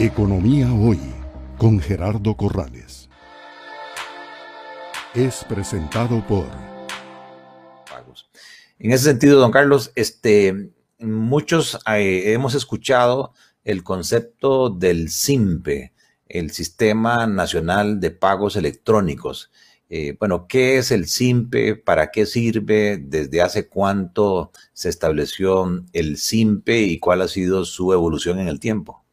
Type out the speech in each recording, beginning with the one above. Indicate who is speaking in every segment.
Speaker 1: Economía Hoy con Gerardo Corrales. Es presentado por...
Speaker 2: En ese sentido, don Carlos, este, muchos eh, hemos escuchado el concepto del SIMPE, el Sistema Nacional de Pagos Electrónicos. Eh, bueno, ¿qué es el SIMPE? ¿Para qué sirve? ¿Desde hace cuánto se estableció el SIMPE y cuál ha sido su evolución en el tiempo?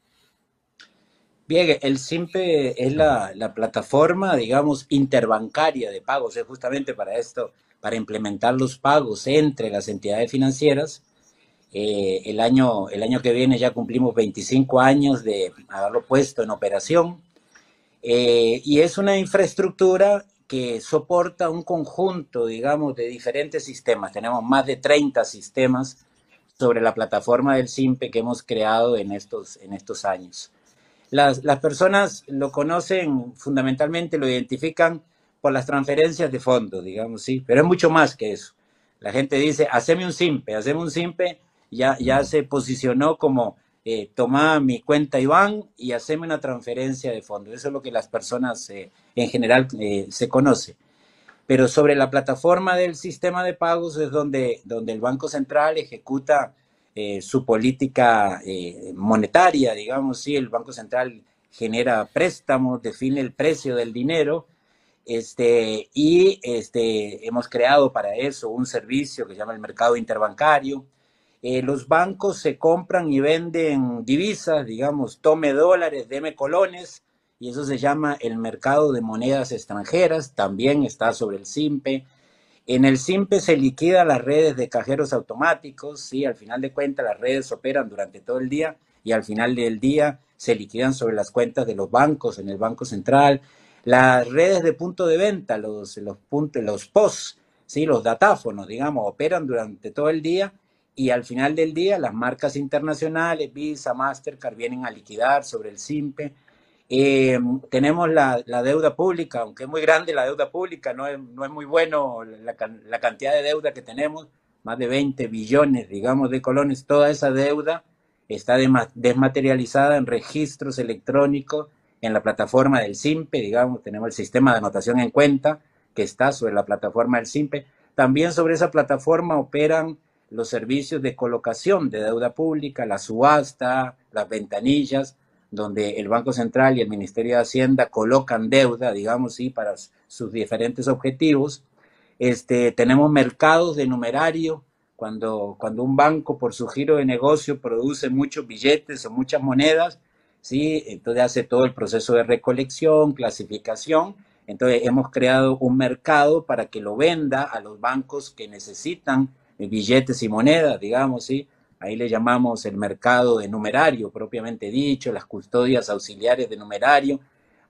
Speaker 3: Bien, el SIMPE es la, plataforma, digamos, interbancaria de pagos. Es justamente para esto, para implementar los pagos entre las entidades financieras. Eh, el, año, el año que viene ya cumplimos 25 años de haberlo puesto en operación. Eh, y es una infraestructura que soporta un conjunto, digamos, de diferentes sistemas. Tenemos más de 30 sistemas sobre la plataforma del SIMPE que hemos creado en estos, en estos años. Las, las personas lo conocen fundamentalmente, lo identifican por las transferencias de fondos, digamos, sí, pero es mucho más que eso. La gente dice, haceme un SIMPE, haceme un SIMPE, ya, ya se posicionó como eh, toma mi cuenta Iván y haceme una transferencia de fondos. Eso es lo que las personas eh, en general eh, se conoce. Pero sobre la plataforma del sistema de pagos es donde, donde el Banco Central ejecuta eh, su política monetaria, digamos, sí, el Banco Central genera préstamos, define el precio del dinero, este, y este, hemos creado para eso un servicio que se llama el mercado interbancario, eh, los bancos se compran y venden divisas, digamos, tome dólares, deme colones, y eso se llama el mercado de monedas extranjeras, también está sobre el SIMPE. En el SIMPE se liquida las redes de cajeros automáticos, sí, al final de cuentas las redes operan durante todo el día y al final del día se liquidan sobre las cuentas de los bancos en el Banco Central. Las redes de punto de venta, los, los, los POS, ¿sí? los datáfonos, digamos, operan durante todo el día y al final del día las marcas internacionales, Visa, Mastercard, vienen a liquidar sobre el SIMPE. Eh, tenemos la, deuda pública, aunque es muy grande la deuda pública, no es, no es muy bueno la, la, cantidad de deuda que tenemos, más de 20 billones, digamos, de colones, toda esa deuda está desmaterializada en registros electrónicos en la plataforma del SIMPE, digamos, tenemos el sistema de anotación en cuenta que está sobre la plataforma del SIMPE. También sobre esa plataforma operan los servicios de colocación de deuda pública, la subasta, las ventanillas, donde el Banco Central y el Ministerio de Hacienda colocan deuda, digamos, sí, para sus diferentes objetivos. Este, tenemos mercados de numerario, cuando, cuando un banco por su giro de negocio produce muchos billetes o muchas monedas, ¿sí? entonces hace todo el proceso de recolección, clasificación. Entonces hemos creado un mercado para que lo venda a los bancos que necesitan billetes y monedas, digamos, ¿sí? Ahí le llamamos el mercado de numerario, propiamente dicho, las custodias auxiliares de numerario.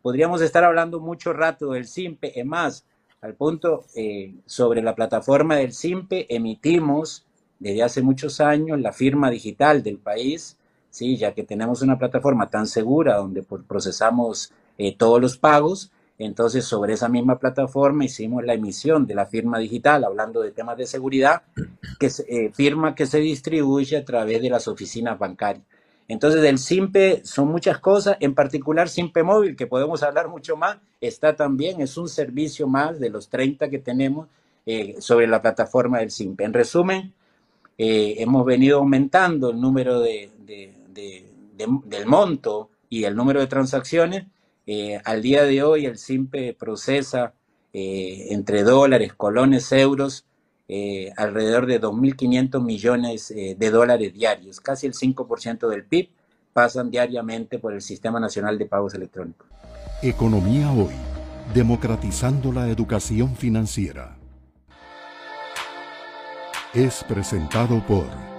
Speaker 3: Podríamos estar hablando mucho rato del SIMPE, es más, al punto, eh, sobre la plataforma del SIMPE emitimos desde hace muchos años la firma digital del país, ¿sí? ya que tenemos una plataforma tan segura donde procesamos eh, todos los pagos, entonces, sobre esa misma plataforma hicimos la emisión de la firma digital, hablando de temas de seguridad, que eh, firma que se distribuye a través de las oficinas bancarias. Entonces, el SIMPE son muchas cosas, en particular SIMPE Móvil, que podemos hablar mucho más, está también, es un servicio más de los 30 que tenemos eh, sobre la plataforma del SIMPE. En resumen, eh, hemos venido aumentando el número de, del monto y el número de transacciones al día de hoy el SIMPE procesa entre dólares, colones, euros, eh, alrededor de 2.500 millones de dólares diarios. Casi el 5% del PIB pasan diariamente por el Sistema Nacional de Pagos Electrónicos.
Speaker 1: Economía hoy, democratizando la educación financiera. Es presentado por...